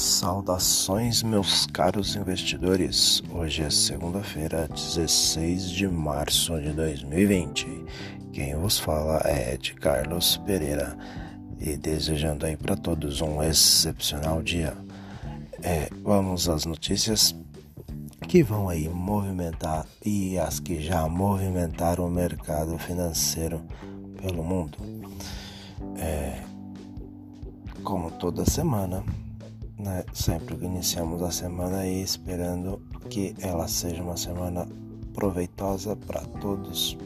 Saudações, meus caros investidores. Hoje é segunda-feira, 16 de março de 2020. Quem vos fala é Ed Carlos Pereira e desejando aí para todos um excepcional dia. É, vamos às notícias que vão aí movimentar e as que já movimentaram o mercado financeiro pelo mundo. É, como toda semana, né, sempre que iniciamos a semana aí esperando que ela seja uma semana proveitosa para todos.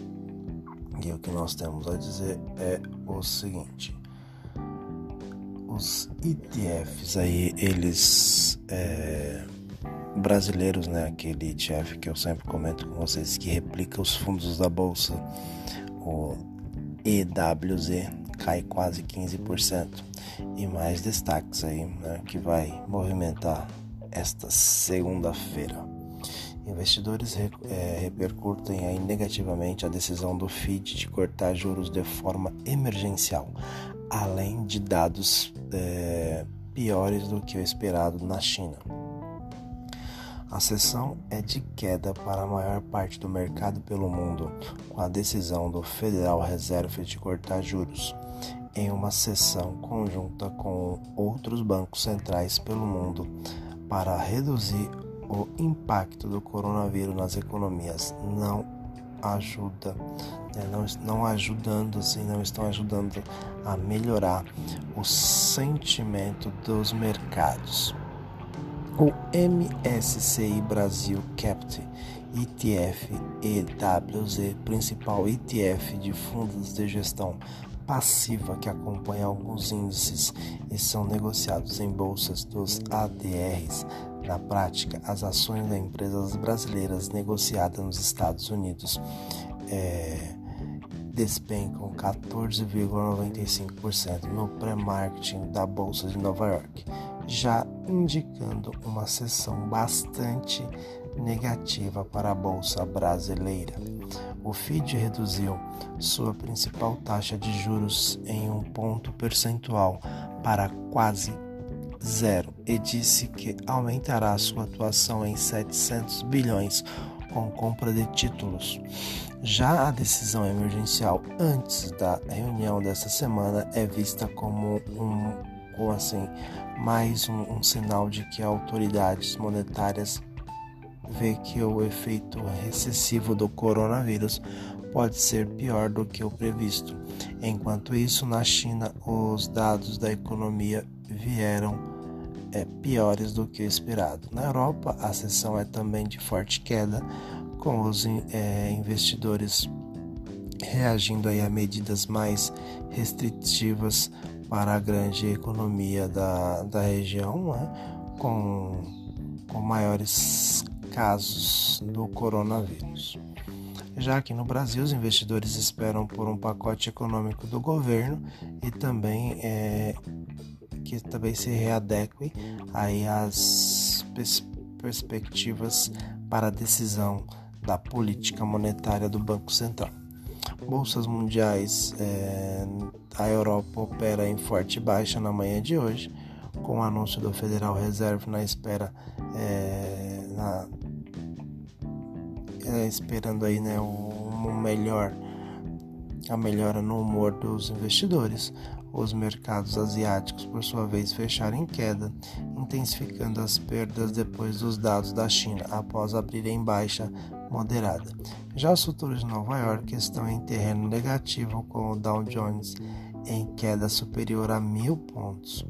E o que nós temos a dizer é o seguinte: os ETFs aí, eles é, brasileiros, né? Aquele ETF que eu sempre comento com vocês que replica os fundos da bolsa, o EWZ, cai quase 15% e mais destaques aí né, que vai movimentar esta segunda-feira. Investidores é, repercutem aí negativamente a decisão do FID de cortar juros de forma emergencial, além de dados é, piores do que o esperado na China. A sessão é de queda para a maior parte do mercado pelo mundo, com a decisão do Federal Reserve de cortar juros em uma sessão conjunta com outros bancos centrais pelo mundo para reduzir o impacto do coronavírus nas economias não ajuda, né, não, não ajudando assim, não estão ajudando a melhorar o sentimento dos mercados. O MSCI Brasil Capt ETF EWZ, principal ETF de fundos de gestão passiva que acompanha alguns índices e são negociados em bolsas dos ADRs. Na prática, as ações das empresas brasileiras negociadas nos Estados Unidos é, despencam 14,95% no pré-marketing da Bolsa de Nova York, já indicando uma sessão bastante negativa para a Bolsa brasileira o FID reduziu sua principal taxa de juros em um ponto percentual para quase zero e disse que aumentará sua atuação em 700 bilhões com compra de títulos. Já a decisão emergencial antes da reunião desta semana é vista como um, como assim, mais um, um sinal de que autoridades monetárias vê que o efeito recessivo do coronavírus pode ser pior do que o previsto. Enquanto isso, na China, os dados da economia vieram é, piores do que o esperado. Na Europa, a sessão é também de forte queda, com os é, investidores reagindo aí a medidas mais restritivas para a grande economia da, da região, né? com, com maiores casos do coronavírus. Já que no Brasil, os investidores esperam por um pacote econômico do governo e também é, que também se readeque aí às pers perspectivas para a decisão da política monetária do Banco Central. Bolsas mundiais, é, a Europa opera em forte baixa na manhã de hoje, com o anúncio do Federal Reserve na espera é, na, é, esperando aí né, um, melhor a melhora no humor dos investidores. Os mercados asiáticos, por sua vez, fecharam em queda, intensificando as perdas depois dos dados da China, após abrir em baixa moderada. Já os futuros de Nova York estão em terreno negativo, com o Dow Jones em queda superior a mil pontos.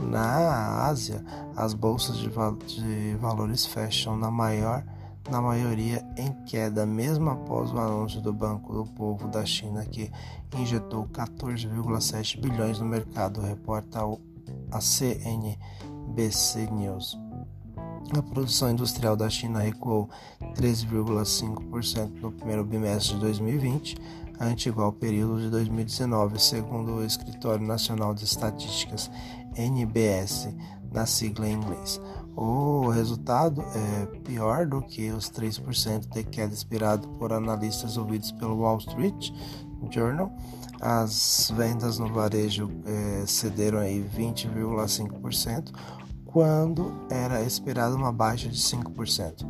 Na Ásia, as bolsas de, val de valores fecham na maior na maioria em queda, mesmo após o anúncio do Banco do Povo da China que injetou 14,7 bilhões no mercado, reporta a CNBC News. A produção industrial da China recuou 13,5% no primeiro bimestre de 2020, ante igual período de 2019, segundo o Escritório Nacional de Estatísticas NBS, na sigla em inglês. O resultado é pior do que os 3% de queda esperado por analistas ouvidos pelo Wall Street Journal. As vendas no varejo é, cederam aí 20,5%, quando era esperada uma baixa de 5%.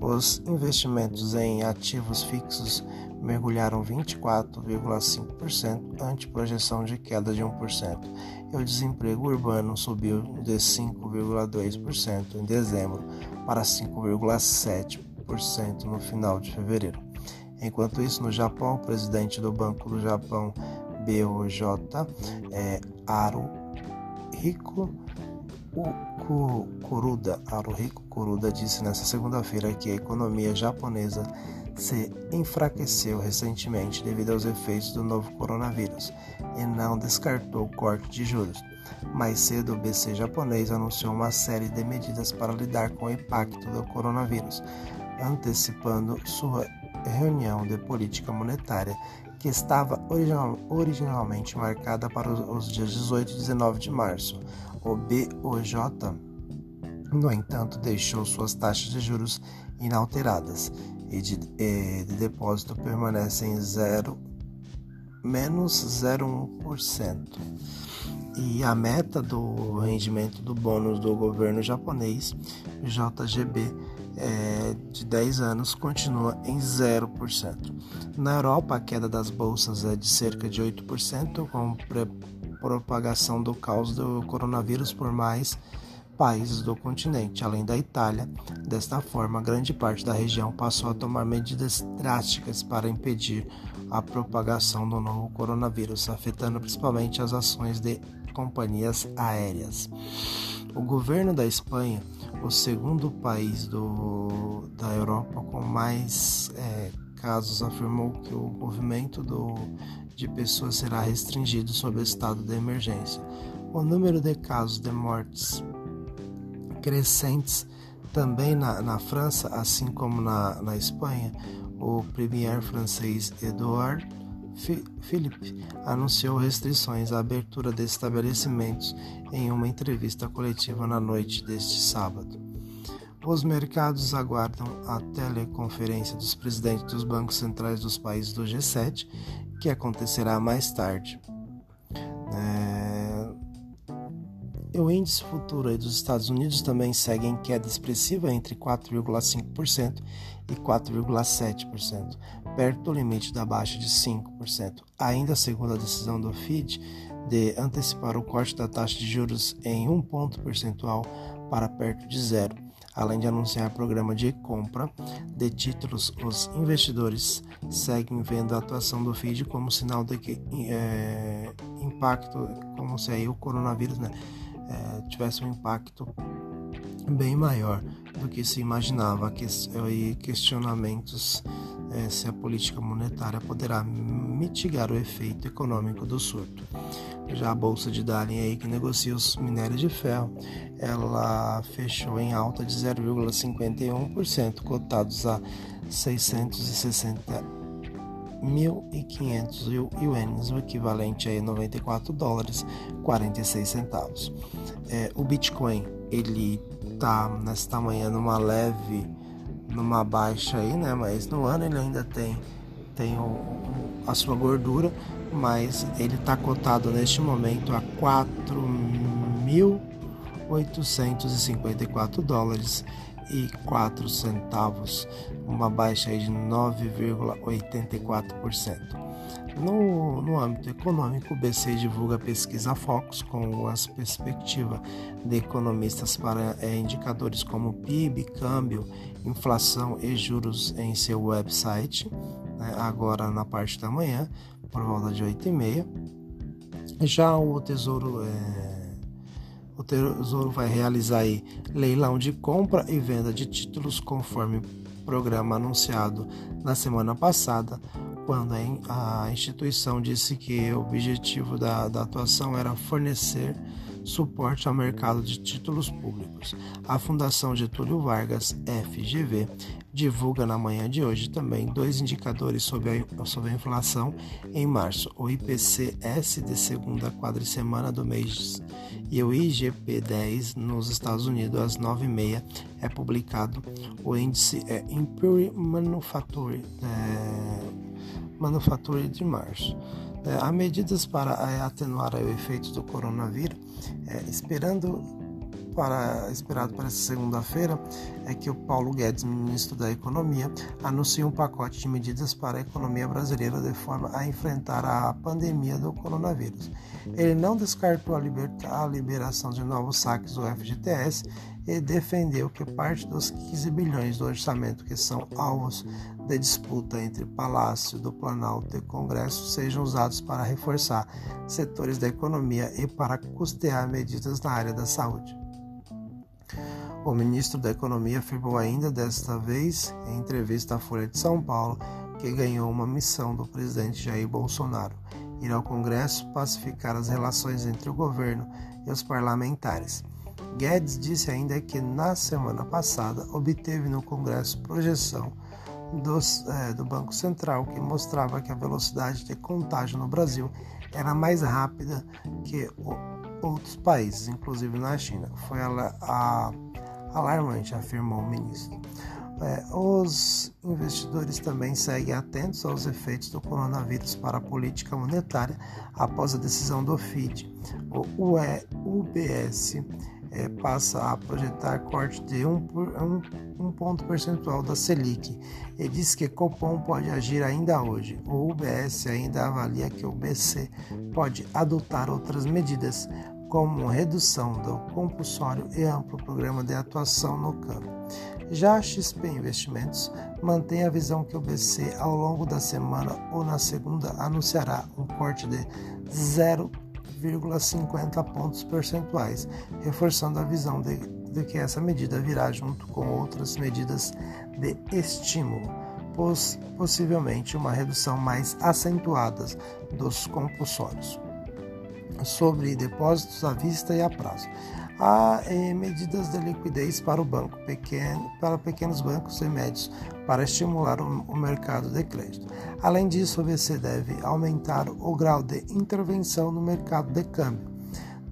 Os investimentos em ativos fixos mergulharam 24,5% ante projeção de queda de 1%, e o desemprego urbano subiu de 5,2% em dezembro para 5,7% no final de fevereiro. Enquanto isso, no Japão, o presidente do Banco do Japão, BOJ, é, Haruhiko Kuruda, Haruhiko Kuruda disse nesta segunda-feira que a economia japonesa se enfraqueceu recentemente devido aos efeitos do novo coronavírus e não descartou o corte de juros. Mais cedo, o BC japonês anunciou uma série de medidas para lidar com o impacto do coronavírus, antecipando sua reunião de política monetária que estava original, originalmente marcada para os, dias 18 e 19 de março. O BOJ, no entanto, deixou suas taxas de juros inalteradas e de, e de depósito permanecem zero menos 0,1%. E a meta do rendimento do bônus do governo japonês, JGB, é, de 10 anos continua em 0%. Na Europa, a queda das bolsas é de cerca de 8%, com propagação do caos do coronavírus por mais países do continente, além da Itália. Desta forma, grande parte da região passou a tomar medidas drásticas para impedir a propagação do novo coronavírus, afetando principalmente as ações de companhias aéreas. O governo da Espanha, o segundo país do, da Europa com mais é, casos, afirmou que o movimento do, de pessoas será restringido sob o estado de emergência. O número de casos de mortes crescentes também na, na França, assim como na, na Espanha, o premier francês Edouard Philippe anunciou restrições à abertura de estabelecimentos em uma entrevista coletiva na noite deste sábado. Os mercados aguardam a teleconferência dos presidentes dos bancos centrais dos países do G7, que acontecerá mais tarde. O índice futuro dos Estados Unidos também segue em queda expressiva entre 4,5% e 4,7%, perto do limite da baixa de 5%. Ainda segundo a decisão do FID de antecipar o corte da taxa de juros em um ponto percentual para perto de zero, além de anunciar programa de compra de títulos, os investidores seguem vendo a atuação do FID como sinal de que é, impacto, como se aí o coronavírus, né? É, tivesse um impacto bem maior do que se imaginava e questionamentos é, se a política monetária poderá mitigar o efeito econômico do surto. Já a bolsa de Darling aí que negocia os minérios de ferro, ela fechou em alta de 0,51%, cotados a 660 1.500 ienes, o equivalente a 94 dólares 46 centavos. É, o Bitcoin ele tá nesta manhã numa leve, numa baixa aí, né? Mas no ano ele ainda tem tem o, a sua gordura, mas ele está cotado neste momento a 4.854 dólares e quatro centavos, uma baixa de 9,84%. No, no âmbito econômico, o BC divulga pesquisa Focus com as perspectivas de economistas para é, indicadores como PIB, câmbio, inflação e juros em seu website, né, agora na parte da manhã, por volta de 8h30. Já o Tesouro é, o Tesouro vai realizar aí leilão de compra e venda de títulos conforme programa anunciado na semana passada, quando a instituição disse que o objetivo da, da atuação era fornecer suporte ao mercado de títulos públicos. A Fundação Getúlio Vargas, FGV, divulga na manhã de hoje também dois indicadores sobre a, sobre a inflação em março: o IPCS de segunda quadricemana do mês e o IGP-10 nos Estados Unidos às 9h30 é publicado. O índice é Imperial Manufacturing, é, Manufacturing de março. É, há medidas para é, atenuar o efeito do coronavírus, é, esperando para, esperado para essa segunda-feira é que o Paulo Guedes, ministro da Economia, anuncie um pacote de medidas para a economia brasileira de forma a enfrentar a pandemia do coronavírus. Ele não descartou a, a liberação de novos saques do FGTS e defendeu que parte dos 15 bilhões do orçamento que são alvos de disputa entre Palácio do Planalto e Congresso sejam usados para reforçar setores da economia e para custear medidas na área da saúde. O ministro da Economia afirmou ainda desta vez, em entrevista à Folha de São Paulo, que ganhou uma missão do presidente Jair Bolsonaro: ir ao Congresso pacificar as relações entre o governo e os parlamentares. Guedes disse ainda que na semana passada obteve no Congresso projeção dos, é, do Banco Central que mostrava que a velocidade de contágio no Brasil era mais rápida que o, outros países, inclusive na China. Foi a, a, alarmante, afirmou o ministro. É, os investidores também seguem atentos aos efeitos do coronavírus para a política monetária após a decisão do FID. O UBS é, passa a projetar corte de um, um, um, ponto percentual da Selic e diz que Copom pode agir ainda hoje. O UBS ainda avalia que o BC pode adotar outras medidas, como redução do compulsório e amplo programa de atuação no campo. Já a XP Investimentos mantém a visão que o BC, ao longo da semana ou na segunda, anunciará um corte de 0 0,50 pontos percentuais, reforçando a visão de, de que essa medida virá junto com outras medidas de estímulo, poss possivelmente uma redução mais acentuada dos compulsórios. Sobre depósitos à vista e a prazo há eh, medidas de liquidez para o banco pequeno, para pequenos bancos e médios para estimular o, o mercado de crédito. Além disso, o BC deve aumentar o grau de intervenção no mercado de câmbio,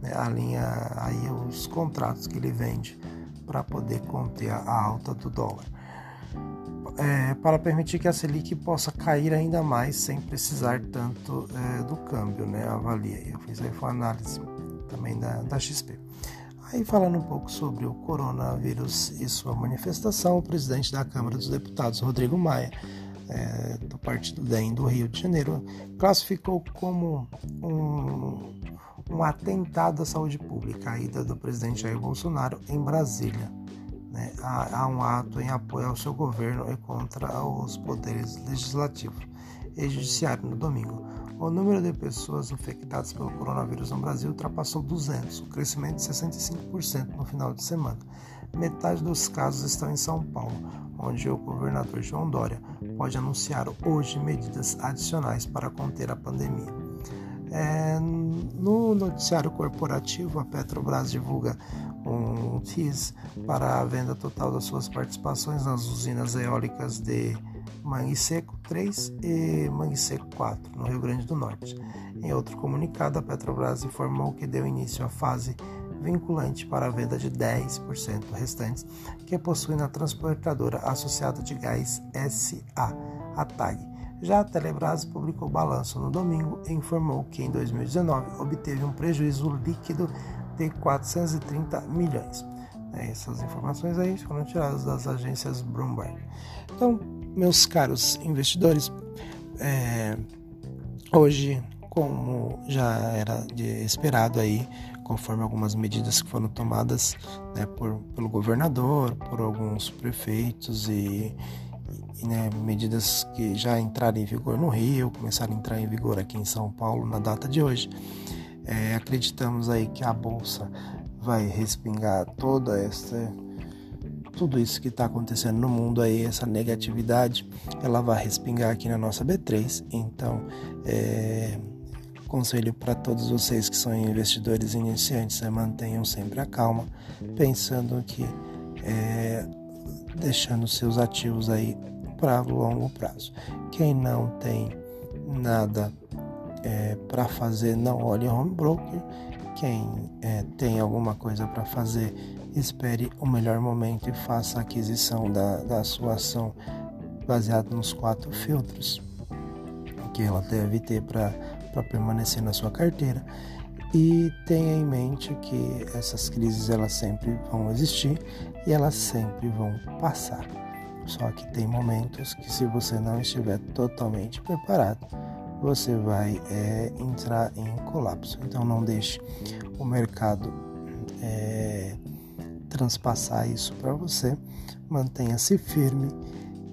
né, alinha aí os contratos que ele vende para poder conter a alta do dólar. É, para permitir que a Selic possa cair ainda mais sem precisar tanto é, do câmbio, né? Avalia. Eu fiz aí uma análise também da, da XP. Aí, falando um pouco sobre o coronavírus e sua manifestação, o presidente da Câmara dos Deputados, Rodrigo Maia, é, do Partido DEM do Rio de Janeiro, classificou como um, um atentado à saúde pública a ida do presidente Jair Bolsonaro em Brasília. Né? Há, há um ato em apoio ao seu governo e contra os poderes legislativo e judiciário no domingo. O número de pessoas infectadas pelo coronavírus no Brasil ultrapassou 200, um crescimento de 65% no final de semana. Metade dos casos estão em São Paulo, onde o governador João Dória pode anunciar hoje medidas adicionais para conter a pandemia. É, no noticiário corporativo, a Petrobras divulga um TIS para a venda total das suas participações nas usinas eólicas de Mangue Seco 3 e Mangue Seco 4, no Rio Grande do Norte. Em outro comunicado, a Petrobras informou que deu início à fase vinculante para a venda de 10% restantes que possui na transportadora associada de gás SA, a TAG. Já a Telebrás publicou balanço no domingo e informou que em 2019 obteve um prejuízo líquido de 430 milhões. Essas informações aí foram tiradas das agências Bloomberg. Então, meus caros investidores, é, hoje, como já era esperado aí, conforme algumas medidas que foram tomadas né, por, pelo governador, por alguns prefeitos e né, medidas que já entraram em vigor no Rio, começaram a entrar em vigor aqui em São Paulo na data de hoje. É, acreditamos aí que a bolsa vai respingar toda essa tudo isso que está acontecendo no mundo aí, essa negatividade, ela vai respingar aqui na nossa B3. Então, é, conselho para todos vocês que são investidores iniciantes, é, mantenham sempre a calma, pensando que é, deixando seus ativos aí para longo prazo. Quem não tem nada é, para fazer, não olhe home broker. Quem é, tem alguma coisa para fazer, espere o melhor momento e faça a aquisição da, da sua ação baseado nos quatro filtros que ela deve ter para permanecer na sua carteira. E tenha em mente que essas crises elas sempre vão existir e elas sempre vão passar. Só que tem momentos que se você não estiver totalmente preparado, você vai é, entrar em colapso. Então não deixe o mercado é, transpassar isso para você. Mantenha-se firme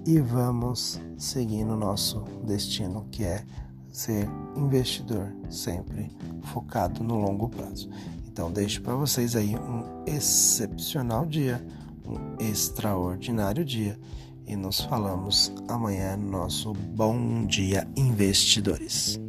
e vamos seguir no nosso destino, que é ser investidor, sempre focado no longo prazo. Então deixo para vocês aí um excepcional dia, extraordinário dia e nos falamos amanhã no nosso Bom Dia Investidores.